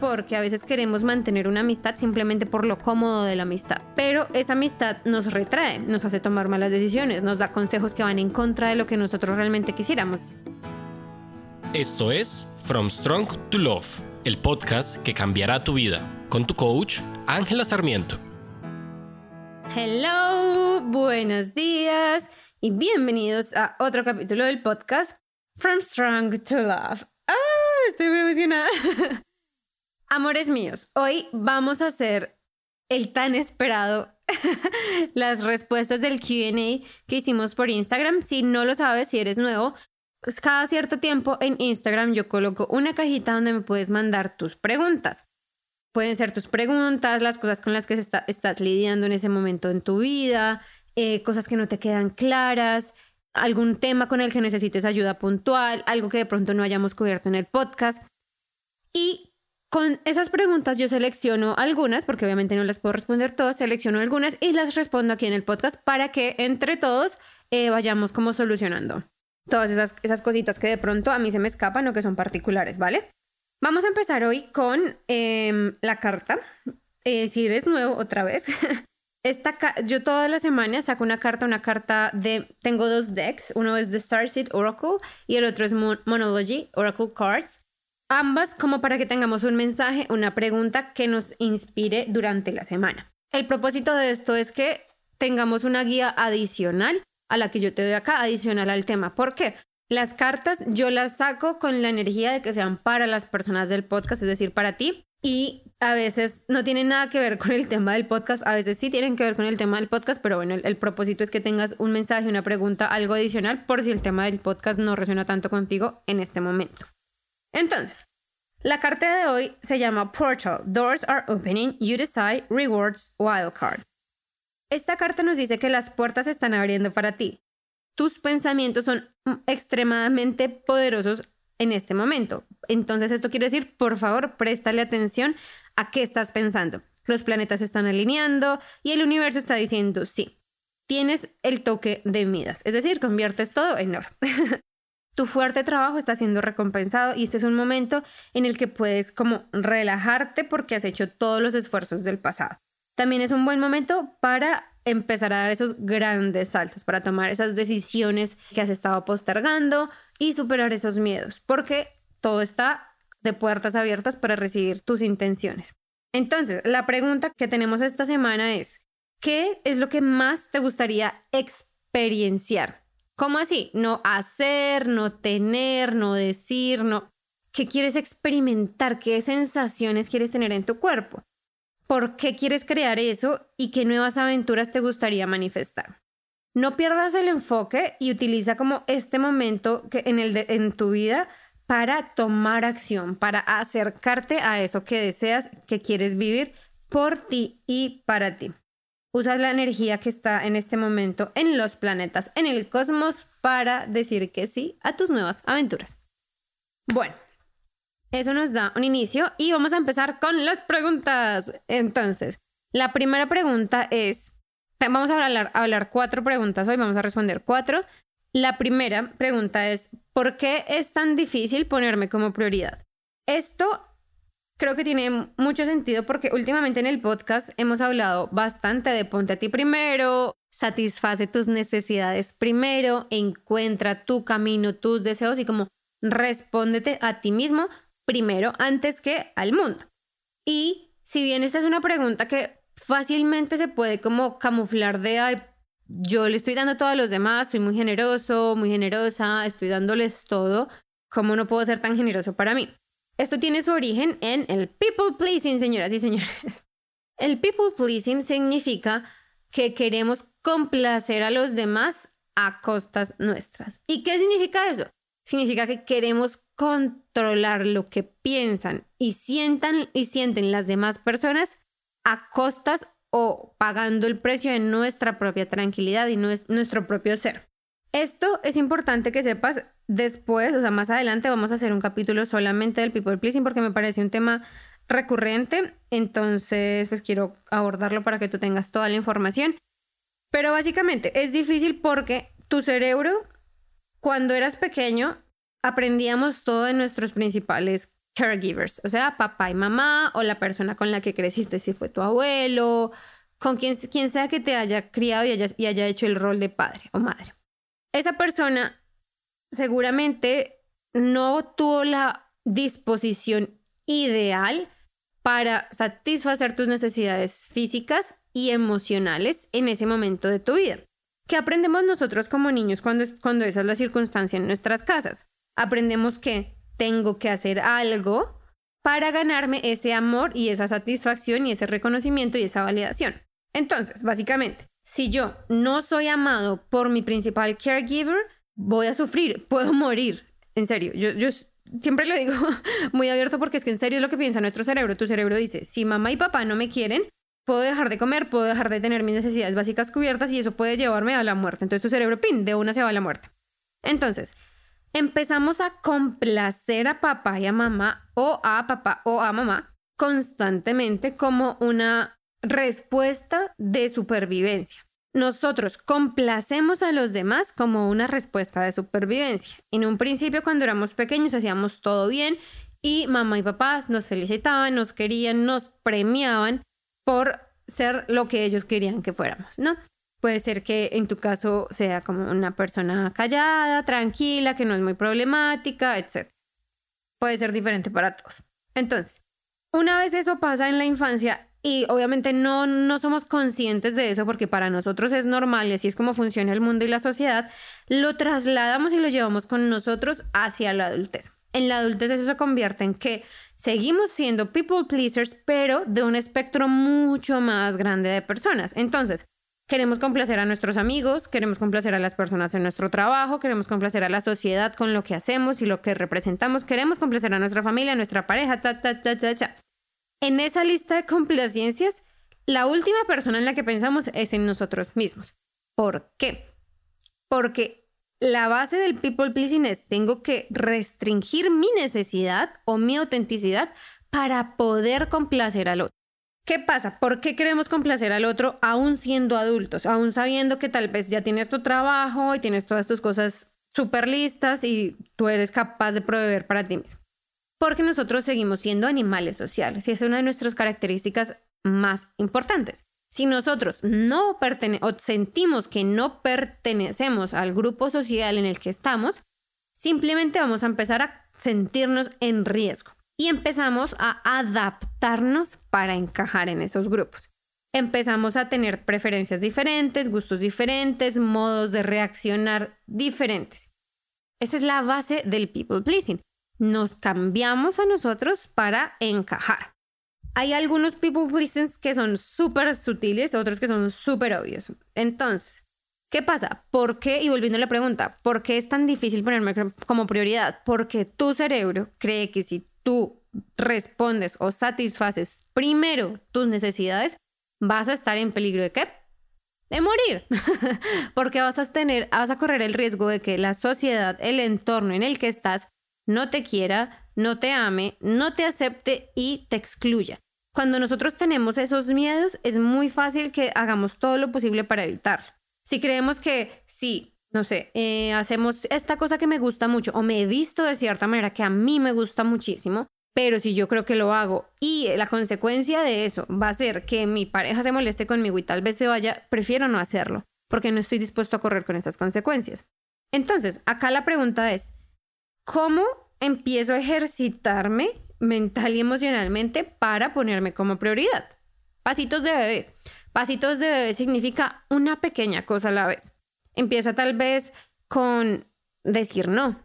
porque a veces queremos mantener una amistad simplemente por lo cómodo de la amistad. Pero esa amistad nos retrae, nos hace tomar malas decisiones, nos da consejos que van en contra de lo que nosotros realmente quisiéramos. Esto es From Strong to Love, el podcast que cambiará tu vida, con tu coach, Ángela Sarmiento. Hello, buenos días y bienvenidos a otro capítulo del podcast From Strong to Love. ¡Ah! Estoy muy emocionada. Amores míos, hoy vamos a hacer el tan esperado las respuestas del QA que hicimos por Instagram. Si no lo sabes, si eres nuevo, pues cada cierto tiempo en Instagram yo coloco una cajita donde me puedes mandar tus preguntas. Pueden ser tus preguntas, las cosas con las que estás lidiando en ese momento en tu vida, eh, cosas que no te quedan claras, algún tema con el que necesites ayuda puntual, algo que de pronto no hayamos cubierto en el podcast. Y con esas preguntas yo selecciono algunas, porque obviamente no las puedo responder todas, selecciono algunas y las respondo aquí en el podcast para que entre todos eh, vayamos como solucionando todas esas, esas cositas que de pronto a mí se me escapan o que son particulares, ¿vale? Vamos a empezar hoy con em, la carta. Eh, si eres nuevo otra vez, Esta yo toda la semana saco una carta, una carta de... Tengo dos decks, uno es de Starseed Oracle y el otro es Monology Oracle Cards ambas como para que tengamos un mensaje, una pregunta que nos inspire durante la semana. El propósito de esto es que tengamos una guía adicional a la que yo te doy acá, adicional al tema. ¿Por qué? Las cartas yo las saco con la energía de que sean para las personas del podcast, es decir, para ti. Y a veces no tienen nada que ver con el tema del podcast, a veces sí tienen que ver con el tema del podcast, pero bueno, el, propósito es que tengas un mensaje, una pregunta, algo adicional por si el tema del podcast no resuena tanto contigo en este momento. Entonces, la carta de hoy se llama Portal. Doors are opening, you decide, rewards, wildcard. Esta carta nos dice que las puertas se están abriendo para ti. Tus pensamientos son extremadamente poderosos en este momento. Entonces esto quiere decir, por favor, préstale atención a qué estás pensando. Los planetas están alineando y el universo está diciendo sí. Tienes el toque de Midas, es decir, conviertes todo en oro. tu fuerte trabajo está siendo recompensado y este es un momento en el que puedes como relajarte porque has hecho todos los esfuerzos del pasado. También es un buen momento para empezar a dar esos grandes saltos, para tomar esas decisiones que has estado postergando y superar esos miedos, porque todo está de puertas abiertas para recibir tus intenciones. Entonces, la pregunta que tenemos esta semana es, ¿qué es lo que más te gustaría experienciar? ¿Cómo así? No hacer, no tener, no decir, no. ¿Qué quieres experimentar? ¿Qué sensaciones quieres tener en tu cuerpo? ¿Por qué quieres crear eso y qué nuevas aventuras te gustaría manifestar? No pierdas el enfoque y utiliza como este momento que en, el en tu vida para tomar acción, para acercarte a eso que deseas, que quieres vivir por ti y para ti. Usas la energía que está en este momento en los planetas, en el cosmos, para decir que sí a tus nuevas aventuras. Bueno, eso nos da un inicio y vamos a empezar con las preguntas. Entonces, la primera pregunta es, vamos a hablar, a hablar cuatro preguntas hoy, vamos a responder cuatro. La primera pregunta es, ¿por qué es tan difícil ponerme como prioridad? Esto creo que tiene mucho sentido porque últimamente en el podcast hemos hablado bastante de ponte a ti primero, satisface tus necesidades primero, encuentra tu camino, tus deseos y como respóndete a ti mismo primero antes que al mundo. Y si bien esta es una pregunta que fácilmente se puede como camuflar de, ay, yo le estoy dando todo a los demás, soy muy generoso, muy generosa, estoy dándoles todo, ¿cómo no puedo ser tan generoso para mí? Esto tiene su origen en el people pleasing, señoras y señores. El people pleasing significa que queremos complacer a los demás a costas nuestras. ¿Y qué significa eso? Significa que queremos controlar lo que piensan y sientan y sienten las demás personas a costas o pagando el precio de nuestra propia tranquilidad y nuestro propio ser. Esto es importante que sepas después, o sea, más adelante vamos a hacer un capítulo solamente del people pleasing porque me parece un tema recurrente, entonces pues quiero abordarlo para que tú tengas toda la información. Pero básicamente es difícil porque tu cerebro, cuando eras pequeño, aprendíamos todo de nuestros principales caregivers, o sea, papá y mamá o la persona con la que creciste, si fue tu abuelo, con quien, quien sea que te haya criado y haya, y haya hecho el rol de padre o madre. Esa persona seguramente no tuvo la disposición ideal para satisfacer tus necesidades físicas y emocionales en ese momento de tu vida. ¿Qué aprendemos nosotros como niños cuando, cuando esa es la circunstancia en nuestras casas? Aprendemos que tengo que hacer algo para ganarme ese amor y esa satisfacción y ese reconocimiento y esa validación. Entonces, básicamente, si yo no soy amado por mi principal caregiver, voy a sufrir, puedo morir. En serio, yo, yo siempre lo digo muy abierto porque es que en serio es lo que piensa nuestro cerebro. Tu cerebro dice, si mamá y papá no me quieren, puedo dejar de comer, puedo dejar de tener mis necesidades básicas cubiertas y eso puede llevarme a la muerte. Entonces tu cerebro, pin, de una se va a la muerte. Entonces, empezamos a complacer a papá y a mamá o a papá o a mamá constantemente como una respuesta de supervivencia. Nosotros complacemos a los demás como una respuesta de supervivencia. En un principio, cuando éramos pequeños, hacíamos todo bien y mamá y papá nos felicitaban, nos querían, nos premiaban por ser lo que ellos querían que fuéramos, ¿no? Puede ser que en tu caso sea como una persona callada, tranquila, que no es muy problemática, etc. Puede ser diferente para todos. Entonces, una vez eso pasa en la infancia y obviamente no, no somos conscientes de eso porque para nosotros es normal y así es como funciona el mundo y la sociedad, lo trasladamos y lo llevamos con nosotros hacia la adultez. En la adultez eso se convierte en que seguimos siendo people pleasers, pero de un espectro mucho más grande de personas. Entonces, Queremos complacer a nuestros amigos, queremos complacer a las personas en nuestro trabajo, queremos complacer a la sociedad con lo que hacemos y lo que representamos, queremos complacer a nuestra familia, a nuestra pareja, ta, ta, ta, ta, ta. En esa lista de complacencias, la última persona en la que pensamos es en nosotros mismos. ¿Por qué? Porque la base del people pleasing es tengo que restringir mi necesidad o mi autenticidad para poder complacer al otro. ¿Qué pasa? ¿Por qué queremos complacer al otro aún siendo adultos? Aún sabiendo que tal vez ya tienes tu trabajo y tienes todas tus cosas súper listas y tú eres capaz de proveer para ti mismo. Porque nosotros seguimos siendo animales sociales y es una de nuestras características más importantes. Si nosotros no o sentimos que no pertenecemos al grupo social en el que estamos, simplemente vamos a empezar a sentirnos en riesgo y empezamos a adaptarnos para encajar en esos grupos. Empezamos a tener preferencias diferentes, gustos diferentes, modos de reaccionar diferentes. Esa es la base del people pleasing. Nos cambiamos a nosotros para encajar. Hay algunos people pleasing que son súper sutiles, otros que son súper obvios. Entonces, ¿qué pasa? ¿Por qué? Y volviendo a la pregunta, ¿por qué es tan difícil ponerme como prioridad? Porque tu cerebro cree que si tú respondes o satisfaces primero tus necesidades, vas a estar en peligro de qué? De morir. Porque vas a tener, vas a correr el riesgo de que la sociedad, el entorno en el que estás, no te quiera, no te ame, no te acepte y te excluya. Cuando nosotros tenemos esos miedos, es muy fácil que hagamos todo lo posible para evitarlo. Si creemos que sí, no sé, eh, hacemos esta cosa que me gusta mucho o me he visto de cierta manera que a mí me gusta muchísimo, pero si yo creo que lo hago y la consecuencia de eso va a ser que mi pareja se moleste conmigo y tal vez se vaya, prefiero no hacerlo, porque no estoy dispuesto a correr con esas consecuencias. Entonces, acá la pregunta es, ¿cómo empiezo a ejercitarme mental y emocionalmente para ponerme como prioridad? Pasitos de bebé. Pasitos de bebé significa una pequeña cosa a la vez. Empieza tal vez con decir no.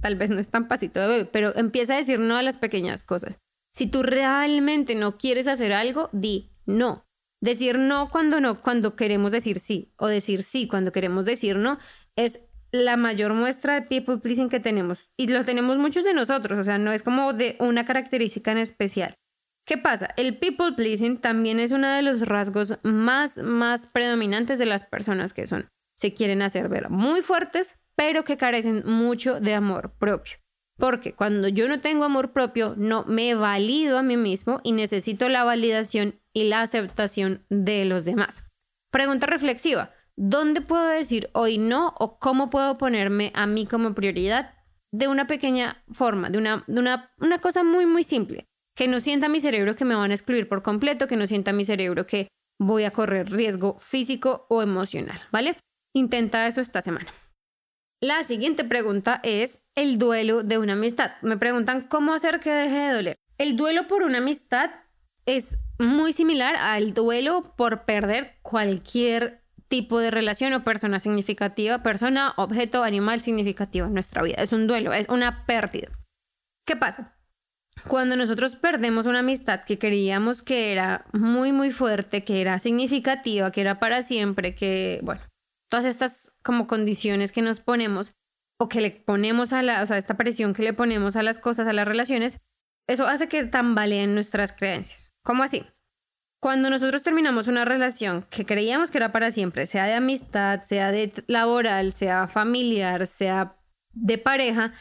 Tal vez no es tan pasito de bebé, pero empieza a decir no a las pequeñas cosas. Si tú realmente no quieres hacer algo, di no. Decir no cuando no, cuando queremos decir sí, o decir sí cuando queremos decir no, es la mayor muestra de people pleasing que tenemos. Y lo tenemos muchos de nosotros, o sea, no es como de una característica en especial. ¿Qué pasa? El people pleasing también es uno de los rasgos más, más predominantes de las personas que son se quieren hacer ver muy fuertes, pero que carecen mucho de amor propio. Porque cuando yo no tengo amor propio, no me valido a mí mismo y necesito la validación y la aceptación de los demás. Pregunta reflexiva. ¿Dónde puedo decir hoy no o cómo puedo ponerme a mí como prioridad? de una pequeña forma, de una, de una, una cosa muy, muy simple. Que no sienta mi cerebro que me van a excluir por completo, que no sienta mi cerebro que voy a correr riesgo físico o emocional, ¿vale? Intenta eso esta semana. La siguiente pregunta es el duelo de una amistad. Me preguntan cómo hacer que deje de doler. El duelo por una amistad es muy similar al duelo por perder cualquier tipo de relación o persona significativa, persona, objeto, animal significativo en nuestra vida. Es un duelo, es una pérdida. ¿Qué pasa? Cuando nosotros perdemos una amistad que creíamos que era muy, muy fuerte, que era significativa, que era para siempre, que, bueno, todas estas como condiciones que nos ponemos o que le ponemos a la, o sea, esta presión que le ponemos a las cosas, a las relaciones, eso hace que tambaleen nuestras creencias. ¿Cómo así? Cuando nosotros terminamos una relación que creíamos que era para siempre, sea de amistad, sea de laboral, sea familiar, sea de pareja,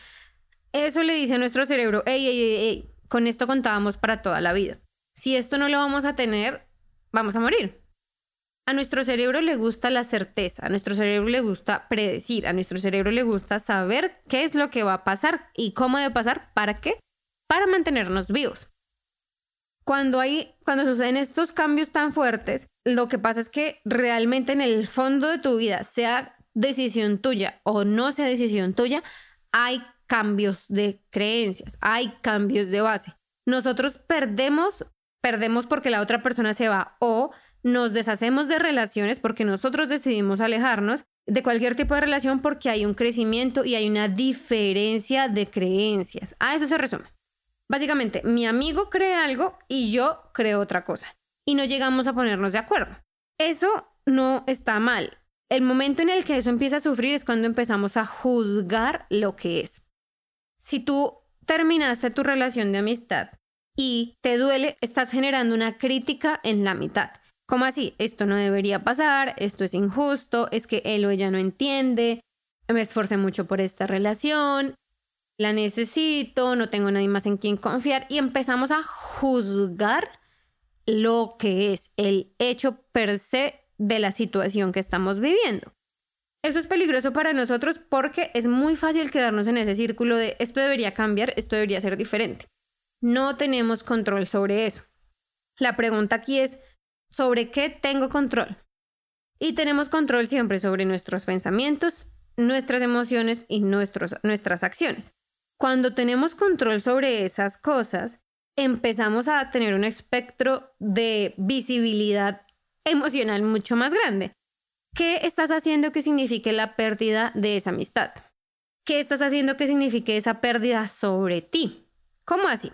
eso le dice a nuestro cerebro, hey, hey, hey, hey, con esto contábamos para toda la vida. Si esto no lo vamos a tener, vamos a morir. A nuestro cerebro le gusta la certeza, a nuestro cerebro le gusta predecir, a nuestro cerebro le gusta saber qué es lo que va a pasar y cómo debe pasar, para qué, para mantenernos vivos. Cuando hay, cuando suceden estos cambios tan fuertes, lo que pasa es que realmente en el fondo de tu vida, sea decisión tuya o no sea decisión tuya, hay cambios de creencias, hay cambios de base. Nosotros perdemos, perdemos porque la otra persona se va o nos deshacemos de relaciones porque nosotros decidimos alejarnos de cualquier tipo de relación porque hay un crecimiento y hay una diferencia de creencias. A eso se resume. Básicamente, mi amigo cree algo y yo creo otra cosa. Y no llegamos a ponernos de acuerdo. Eso no está mal. El momento en el que eso empieza a sufrir es cuando empezamos a juzgar lo que es. Si tú terminaste tu relación de amistad y te duele, estás generando una crítica en la mitad. ¿Cómo así? Esto no debería pasar, esto es injusto, es que él o ella no entiende, me esforcé mucho por esta relación, la necesito, no tengo nadie más en quien confiar y empezamos a juzgar lo que es el hecho per se de la situación que estamos viviendo. Eso es peligroso para nosotros porque es muy fácil quedarnos en ese círculo de esto debería cambiar, esto debería ser diferente. No tenemos control sobre eso. La pregunta aquí es, sobre qué tengo control. Y tenemos control siempre sobre nuestros pensamientos, nuestras emociones y nuestros, nuestras acciones. Cuando tenemos control sobre esas cosas, empezamos a tener un espectro de visibilidad emocional mucho más grande. ¿Qué estás haciendo que signifique la pérdida de esa amistad? ¿Qué estás haciendo que signifique esa pérdida sobre ti? ¿Cómo así?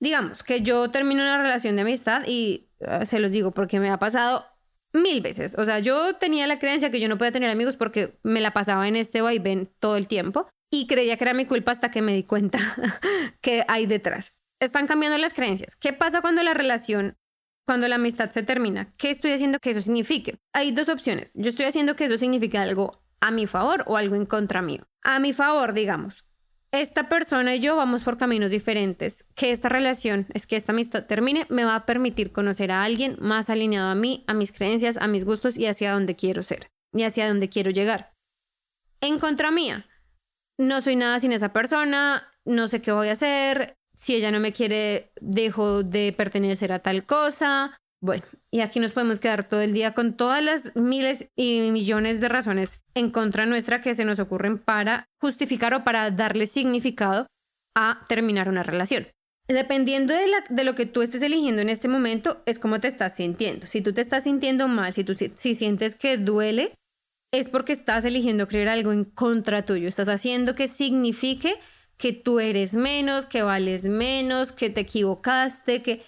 Digamos que yo termino una relación de amistad y Ah, se los digo porque me ha pasado mil veces. O sea, yo tenía la creencia que yo no podía tener amigos porque me la pasaba en este vaivén todo el tiempo y creía que era mi culpa hasta que me di cuenta que hay detrás. Están cambiando las creencias. ¿Qué pasa cuando la relación, cuando la amistad se termina? ¿Qué estoy haciendo que eso signifique? Hay dos opciones. Yo estoy haciendo que eso signifique algo a mi favor o algo en contra mío. A mi favor, digamos esta persona y yo vamos por caminos diferentes, que esta relación, es que esta amistad termine, me va a permitir conocer a alguien más alineado a mí, a mis creencias, a mis gustos y hacia donde quiero ser y hacia donde quiero llegar. En contra mía, no soy nada sin esa persona, no sé qué voy a hacer, si ella no me quiere, dejo de pertenecer a tal cosa, bueno, y aquí nos podemos quedar todo el día con todas las miles y millones de razones en contra nuestra que se nos ocurren para justificar o para darle significado a terminar una relación. Dependiendo de, lo que tú estés eligiendo en este momento, es como te estás sintiendo. Si tú te estás sintiendo mal, si tú si sientes que duele, es porque estás eligiendo creer algo en contra tuyo. Estás haciendo que signifique que tú eres menos, que vales menos, que te equivocaste, que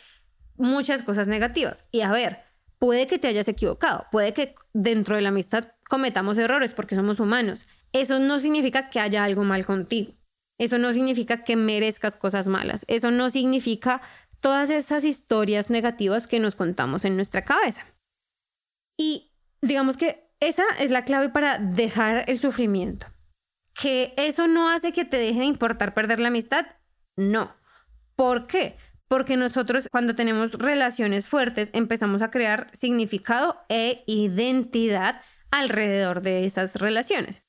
muchas cosas negativas. Y a ver, puede que te hayas equivocado, puede que dentro de la amistad cometamos errores porque somos humanos. Eso no significa que haya algo mal contigo. Eso no significa que merezcas cosas malas. Eso no significa todas esas historias negativas que nos contamos en nuestra cabeza. Y digamos que esa es la clave para dejar el sufrimiento. Que eso no hace que te deje de importar perder la amistad. No. ¿Por qué? porque nosotros cuando tenemos relaciones fuertes empezamos a crear significado e identidad alrededor de esas relaciones.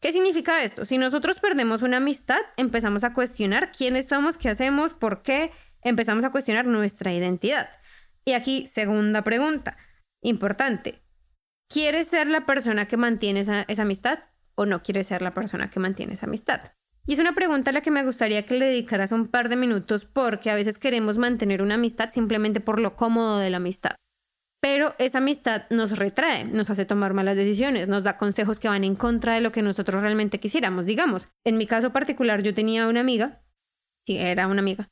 ¿Qué significa esto? Si nosotros perdemos una amistad, empezamos a cuestionar quiénes somos, qué hacemos, por qué, empezamos a cuestionar nuestra identidad. Y aquí, segunda pregunta, importante. ¿Quieres ser la persona que mantiene esa, amistad o no quieres ser la persona que mantiene esa amistad? Y es una pregunta a la que me gustaría que le dedicaras un par de minutos porque a veces queremos mantener una amistad simplemente por lo cómodo de la amistad. Pero esa amistad nos retrae, nos hace tomar malas decisiones, nos da consejos que van en contra de lo que nosotros realmente quisiéramos. Digamos, en mi caso particular yo tenía una amiga, sí, era una amiga,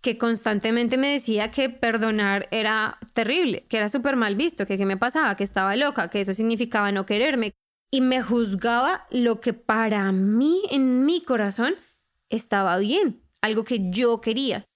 que constantemente me decía que perdonar era terrible, que era súper mal visto, que qué me pasaba, que estaba loca, que eso significaba no quererme. Y me juzgaba lo que para mí, en mi corazón, estaba bien, algo que yo quería.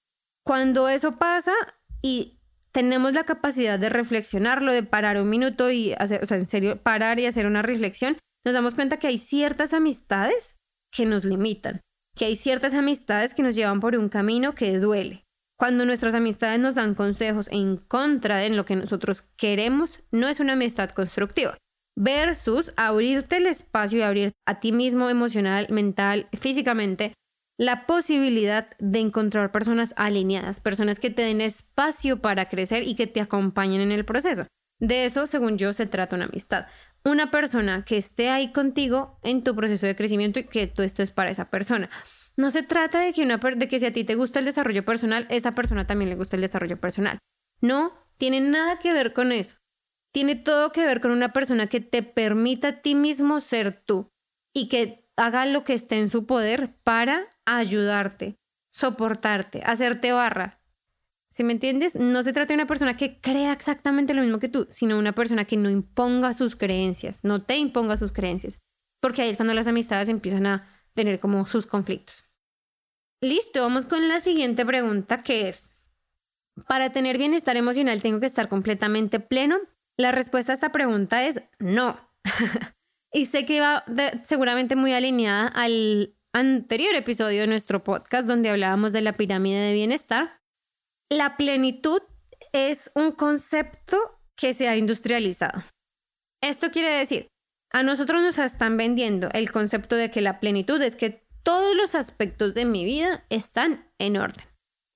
Cuando eso pasa y tenemos la capacidad de reflexionarlo, de parar un minuto y hacer, o sea, en serio, parar y hacer una reflexión, nos damos cuenta que hay ciertas amistades que nos limitan, que hay ciertas amistades que nos llevan por un camino que duele. Cuando nuestras amistades nos dan consejos en contra de lo que nosotros queremos, no es una amistad constructiva. Versus abrirte el espacio y abrir a ti mismo emocional, mental, físicamente la posibilidad de encontrar personas alineadas, personas que te den espacio para crecer y que te acompañen en el proceso. De eso, según yo, se trata una amistad. Una persona que esté ahí contigo en tu proceso de crecimiento y que tú estés para esa persona. No se trata de que, una, de que si a ti te gusta el desarrollo personal, esa persona también le gusta el desarrollo personal. No, tiene nada que ver con eso. Tiene todo que ver con una persona que te permita a ti mismo ser tú y que haga lo que esté en su poder para ayudarte, soportarte, hacerte barra. Si me entiendes? No se trata de una persona que crea exactamente lo mismo que tú, sino una persona que no imponga sus creencias, no te imponga sus creencias, porque ahí es cuando las amistades empiezan a tener como sus conflictos. Listo, vamos con la siguiente pregunta que es, ¿para tener bienestar emocional tengo que estar completamente pleno? La respuesta a esta pregunta es no. y sé que va seguramente muy alineada al anterior episodio de nuestro podcast donde hablábamos de la pirámide de bienestar, la plenitud es un concepto que se ha industrializado. Esto quiere decir, a nosotros nos están vendiendo el concepto de que la plenitud es que todos los aspectos de mi vida están en orden.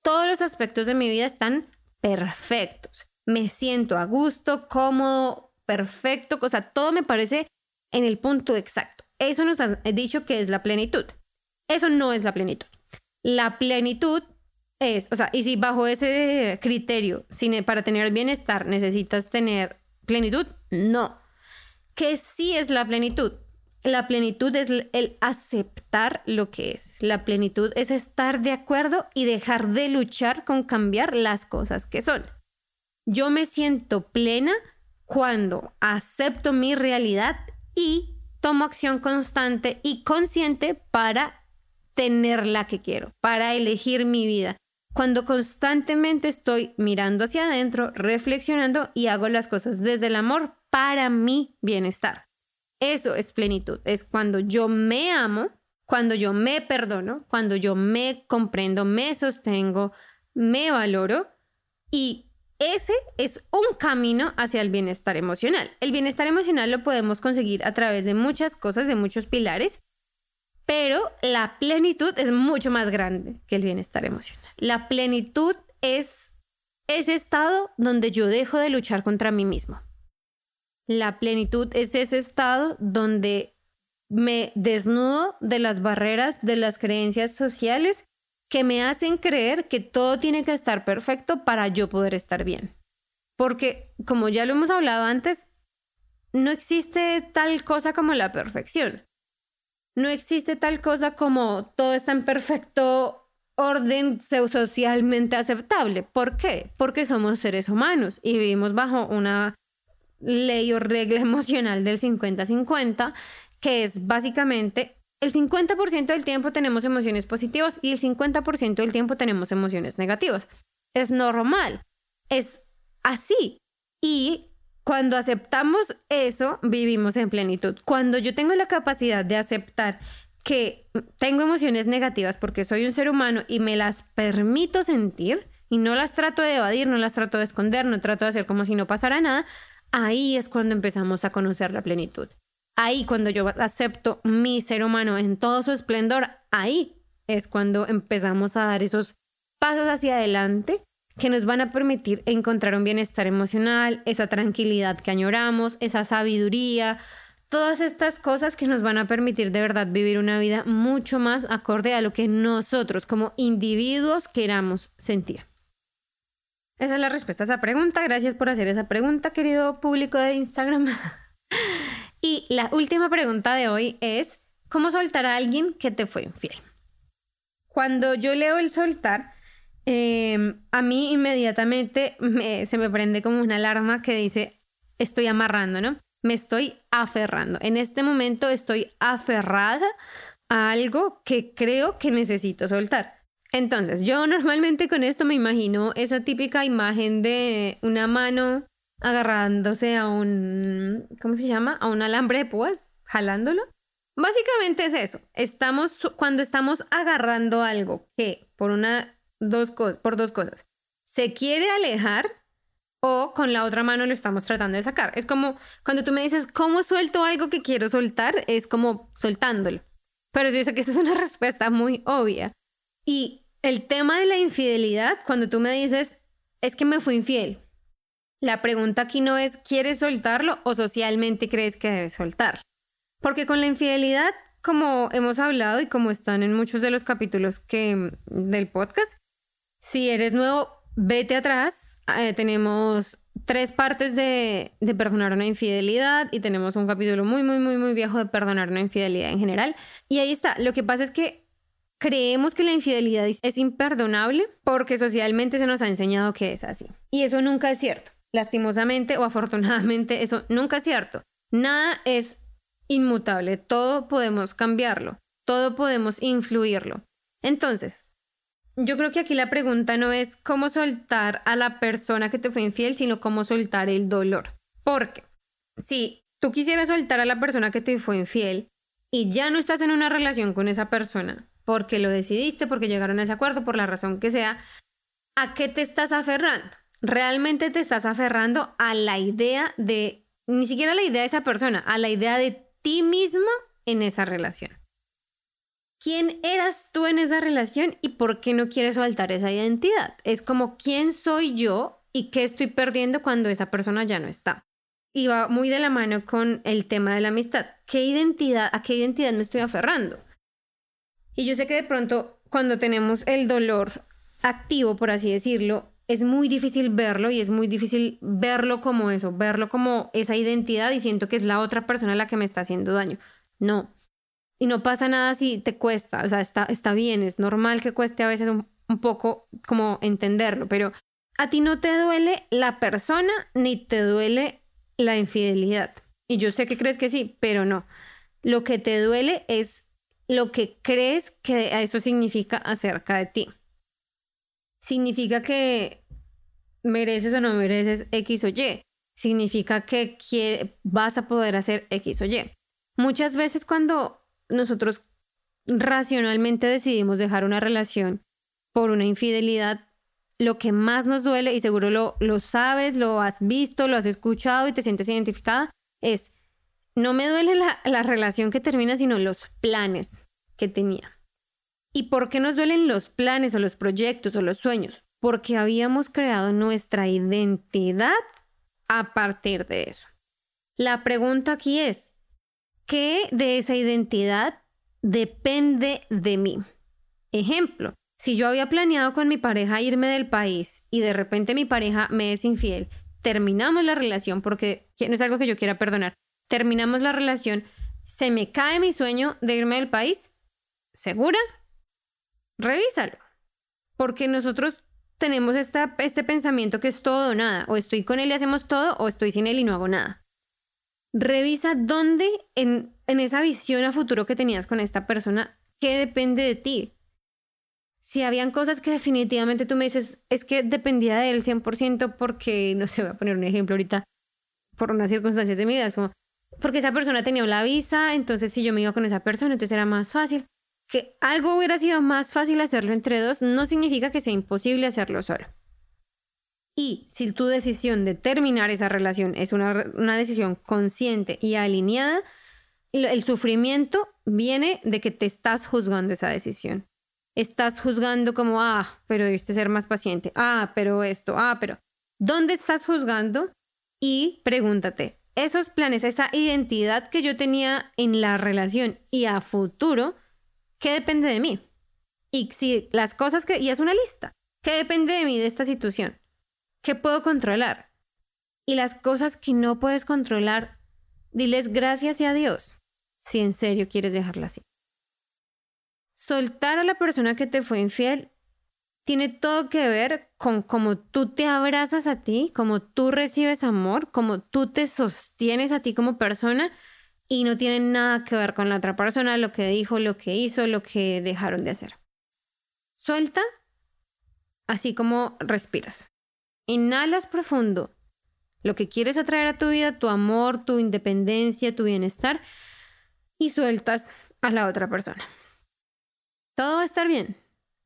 Todos los aspectos de mi vida están perfectos. Me siento a gusto, cómodo, perfecto, o sea, todo me parece en el punto exacto. Eso nos ha dicho que es la plenitud. Eso no es la plenitud. La plenitud es, o sea, y si bajo ese criterio, para tener bienestar necesitas tener plenitud, no. ¿Qué sí es la plenitud? La plenitud es el aceptar lo que es. La plenitud es estar de acuerdo y dejar de luchar con cambiar las cosas que son. Yo me siento plena cuando acepto mi realidad y tomo acción constante y consciente para tener la que quiero, para elegir mi vida. Cuando constantemente estoy mirando hacia adentro, reflexionando y hago las cosas desde el amor para mi bienestar. Eso es plenitud, es cuando yo me amo, cuando yo me perdono, cuando yo me comprendo, me sostengo, me valoro y ese es un camino hacia el bienestar emocional. El bienestar emocional lo podemos conseguir a través de muchas cosas, de muchos pilares, pero la plenitud es mucho más grande que el bienestar emocional. La plenitud es ese estado donde yo dejo de luchar contra mí mismo. La plenitud es ese estado donde me desnudo de las barreras, de las creencias sociales que me hacen creer que todo tiene que estar perfecto para yo poder estar bien. Porque, como ya lo hemos hablado antes, no existe tal cosa como la perfección no existe tal cosa como todo está en perfecto orden socialmente aceptable. ¿Por qué? Porque somos seres humanos y vivimos bajo una ley o regla emocional del 50-50, que es básicamente el 50% del tiempo tenemos emociones positivas y el 50% del tiempo tenemos emociones negativas. Es normal, es así. Y cuando aceptamos eso, vivimos en plenitud. Cuando yo tengo la capacidad de aceptar que tengo emociones negativas porque soy un ser humano y me las permito sentir y no las trato de evadir, no las trato de esconder, no trato de hacer como si no pasara nada, ahí es cuando empezamos a conocer la plenitud. ahí cuando yo acepto mi ser humano en todo su esplendor, ahí es cuando empezamos a dar esos pasos hacia adelante que nos van a permitir encontrar un bienestar emocional, esa tranquilidad que añoramos, esa sabiduría, todas estas cosas que nos van a permitir de verdad vivir una vida mucho más acorde a lo que nosotros como individuos queramos sentir. Esa es la respuesta a esa pregunta. Gracias por hacer esa pregunta, querido público de Instagram. y la última pregunta de hoy es, ¿cómo soltar a alguien que te fue infiel? Cuando yo leo el soltar, em, a mí inmediatamente se me prende como una alarma que dice, estoy amarrando, ¿no? Me estoy aferrando. En este momento estoy aferrada a algo que creo que necesito soltar. Entonces, yo normalmente con esto me imagino esa típica imagen de una mano agarrándose a un, ¿cómo se llama? A un alambre de púas, jalándolo. Básicamente es eso. Estamos, cuando estamos agarrando algo que por una, dos por dos cosas, se quiere alejar o con la otra mano lo estamos tratando de sacar. Es como cuando tú me dices, ¿cómo suelto algo que quiero soltar? Es como soltándolo. Pero yo sé que esa es una respuesta muy obvia. Y el tema de la infidelidad, cuando tú me dices, es que me fui infiel, la pregunta aquí no es, ¿quieres soltarlo o socialmente crees que debes soltarlo? Porque con la infidelidad, como hemos hablado y como están en muchos de los capítulos que, del podcast, si eres nuevo, vete atrás. Eh, tenemos tres partes de, de, perdonar una infidelidad y tenemos un capítulo muy, muy, muy, muy viejo de perdonar una infidelidad en general. Y ahí está. Lo que pasa es que creemos que la infidelidad es imperdonable porque socialmente se nos ha enseñado que es así. Y eso nunca es cierto. Lastimosamente o afortunadamente, eso nunca es cierto. Nada es inmutable, todo podemos cambiarlo, todo podemos influirlo. Entonces, yo creo que aquí la pregunta no es cómo soltar a la persona que te fue infiel, sino cómo soltar el dolor. Porque si tú quisieras soltar a la persona que te fue infiel y ya no estás en una relación con esa persona, porque lo decidiste, porque llegaron a ese acuerdo, por la razón que sea, ¿a qué te estás aferrando? Realmente te estás aferrando a la idea de, ni siquiera a la idea de esa persona, a la idea de ti misma en esa relación. ¿Quién eras tú en esa relación y por qué no quieres soltar esa identidad? Es como quién soy yo y qué estoy perdiendo cuando esa persona ya no está. Y va muy de la mano con el tema de la amistad. ¿Qué identidad, a qué identidad me estoy aferrando? Y yo sé que de pronto cuando tenemos el dolor activo, por así decirlo, es muy difícil verlo y es muy difícil verlo como eso, verlo como esa identidad y siento que es la otra persona la que me está haciendo daño. No. Y no pasa nada si te cuesta, o sea, está, está bien, es normal que cueste a veces un, un poco como entenderlo, pero a ti no te duele la persona ni te duele la infidelidad. Y yo sé que crees que sí, pero no. Lo que te duele es lo que crees que eso significa acerca de ti significa que mereces o no mereces X o Y. Significa que vas a poder hacer X o Y. Muchas veces cuando nosotros racionalmente decidimos dejar una relación por una infidelidad, lo que más nos duele, y seguro lo, lo sabes, lo has visto, lo has escuchado y te sientes identificada, es, no me duele la, la relación que termina, sino los planes que tenía. ¿Y por qué nos duelen los planes o los proyectos o los sueños? Porque habíamos creado nuestra identidad a partir de eso. La pregunta aquí es, ¿qué de esa identidad depende de mí? Ejemplo, si yo había planeado con mi pareja irme del país y de repente mi pareja me es infiel, terminamos la relación porque no es algo que yo quiera perdonar, terminamos la relación, se me cae mi sueño de irme del país, ¿segura? revísalo. Porque nosotros tenemos esta, este pensamiento que es todo o nada. O estoy con él y hacemos todo, o estoy sin él y no hago nada. Revisa dónde en, en esa visión a futuro que tenías con esta persona, qué depende de ti. Si habían cosas que definitivamente tú me dices, es que dependía de él 100% porque, no sé, voy a poner un ejemplo ahorita, por unas circunstancias de mi vida, como, porque esa persona tenía la visa, entonces si yo me iba con esa persona, entonces era más fácil que algo hubiera sido más fácil hacerlo entre dos no significa que sea imposible hacerlo solo. Y si tu decisión de terminar esa relación es una, una decisión consciente y alineada, el sufrimiento viene de que te estás juzgando esa decisión. Estás juzgando como, ah, pero debiste ser más paciente. Ah, pero esto, ah, pero... ¿Dónde estás juzgando? Y pregúntate, esos planes, esa identidad que yo tenía en la relación y a futuro, ¿qué depende de mí? Y si las cosas que... Y es una lista. ¿Qué depende de mí de esta situación? ¿Qué puedo controlar? Y las cosas que no puedes controlar, diles gracias y adiós si en serio quieres dejarla así. Soltar a la persona que te fue infiel tiene todo que ver con cómo tú te abrazas a ti, cómo tú recibes amor, cómo tú te sostienes a ti como persona y no tiene nada que ver con la otra persona, lo que dijo, lo que hizo, lo que dejaron de hacer. Suelta así como respiras. Inhalas profundo lo que quieres atraer a tu vida, tu amor, tu independencia, tu bienestar y sueltas a la otra persona. Todo va a estar bien.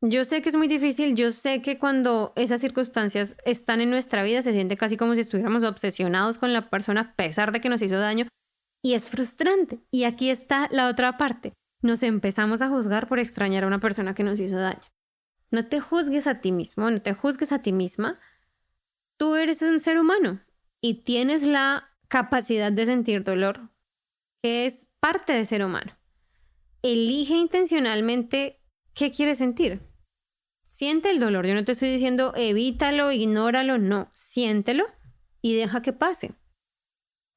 Yo sé que es muy difícil, yo sé que cuando esas circunstancias están en nuestra vida se siente casi como si estuviéramos obsesionados con la persona a pesar de que nos hizo daño y es frustrante. Y aquí está la otra parte. Nos empezamos a juzgar por extrañar a una persona que nos hizo daño. No te juzgues a ti mismo, no te juzgues a ti misma. Tú eres un ser humano y tienes la capacidad de sentir dolor, que es parte de ser humano. Elige intencionalmente qué quieres sentir. Siente el dolor. Yo no te estoy diciendo evítalo, ignóralo, no. Siéntelo y deja que pase.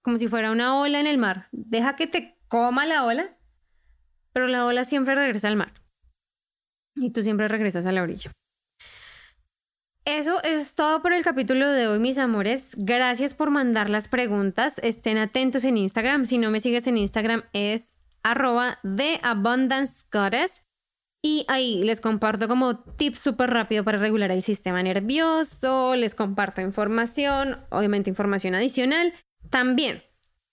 Como si fuera una ola en el mar. Deja que te coma la ola, pero la ola siempre regresa al mar y tú siempre regresas a la orilla. Eso es todo por el capítulo de hoy, mis amores. Gracias por mandar las preguntas. Estén atentos en Instagram. Si no me sigues en Instagram es arroba de Abundance. Y ahí les comparto como tips súper rápido para regular el sistema nervioso, les comparto información, obviamente información adicional. También,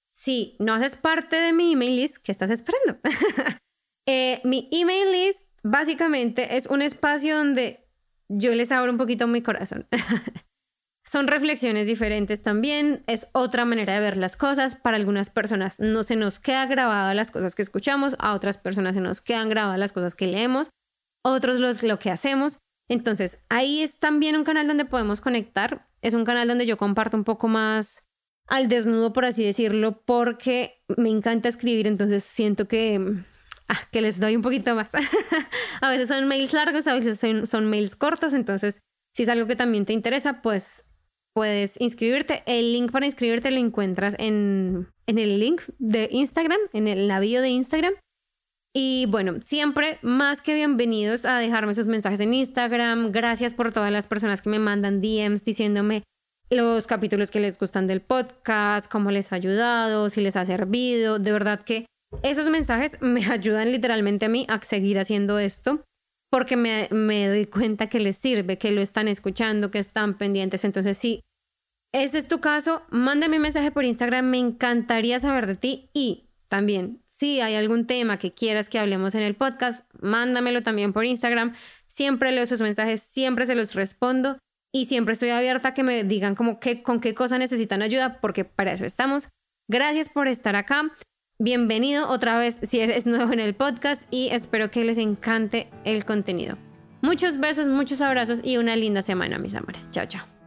si no haces parte de mi email list, ¿qué estás esperando? Eh, mi email list básicamente es un espacio donde yo les abro un poquito mi corazón. Son reflexiones diferentes también, es otra manera de ver las cosas. Para algunas personas no se nos queda grabada las cosas que escuchamos, a otras personas se nos quedan grabadas las cosas que leemos, otros los, lo que hacemos. Entonces, ahí es también un canal donde podemos conectar. Es un canal donde yo comparto un poco más al desnudo, por así decirlo, porque me encanta escribir, entonces siento que Ah, que les doy un poquito más. a veces son mails largos, a veces son, mails cortos, entonces si es algo que también te interesa, pues puedes inscribirte. El link para inscribirte lo encuentras en, el link de Instagram, en el navío de Instagram. Y bueno, siempre más que bienvenidos a dejarme sus mensajes en Instagram. Gracias por todas las personas que me mandan DMs diciéndome los capítulos que les gustan del podcast, cómo les ha ayudado, si les ha servido. De verdad que esos mensajes me ayudan literalmente a mí a seguir haciendo esto porque me, me doy cuenta que les sirve, que lo están escuchando, que están pendientes. Entonces, si este es tu caso, mándame un mensaje por Instagram, me encantaría saber de ti y también, si hay algún tema que quieras que hablemos en el podcast, mándamelo también por Instagram. Siempre leo sus mensajes, siempre se los respondo y siempre estoy abierta a que me digan como qué, con qué cosa necesitan ayuda, porque para eso estamos. Gracias por estar acá. Bienvenido otra vez si eres nuevo en el podcast y espero que les encante el contenido. Muchos besos, muchos abrazos y una linda semana, mis amores. Chao, chao.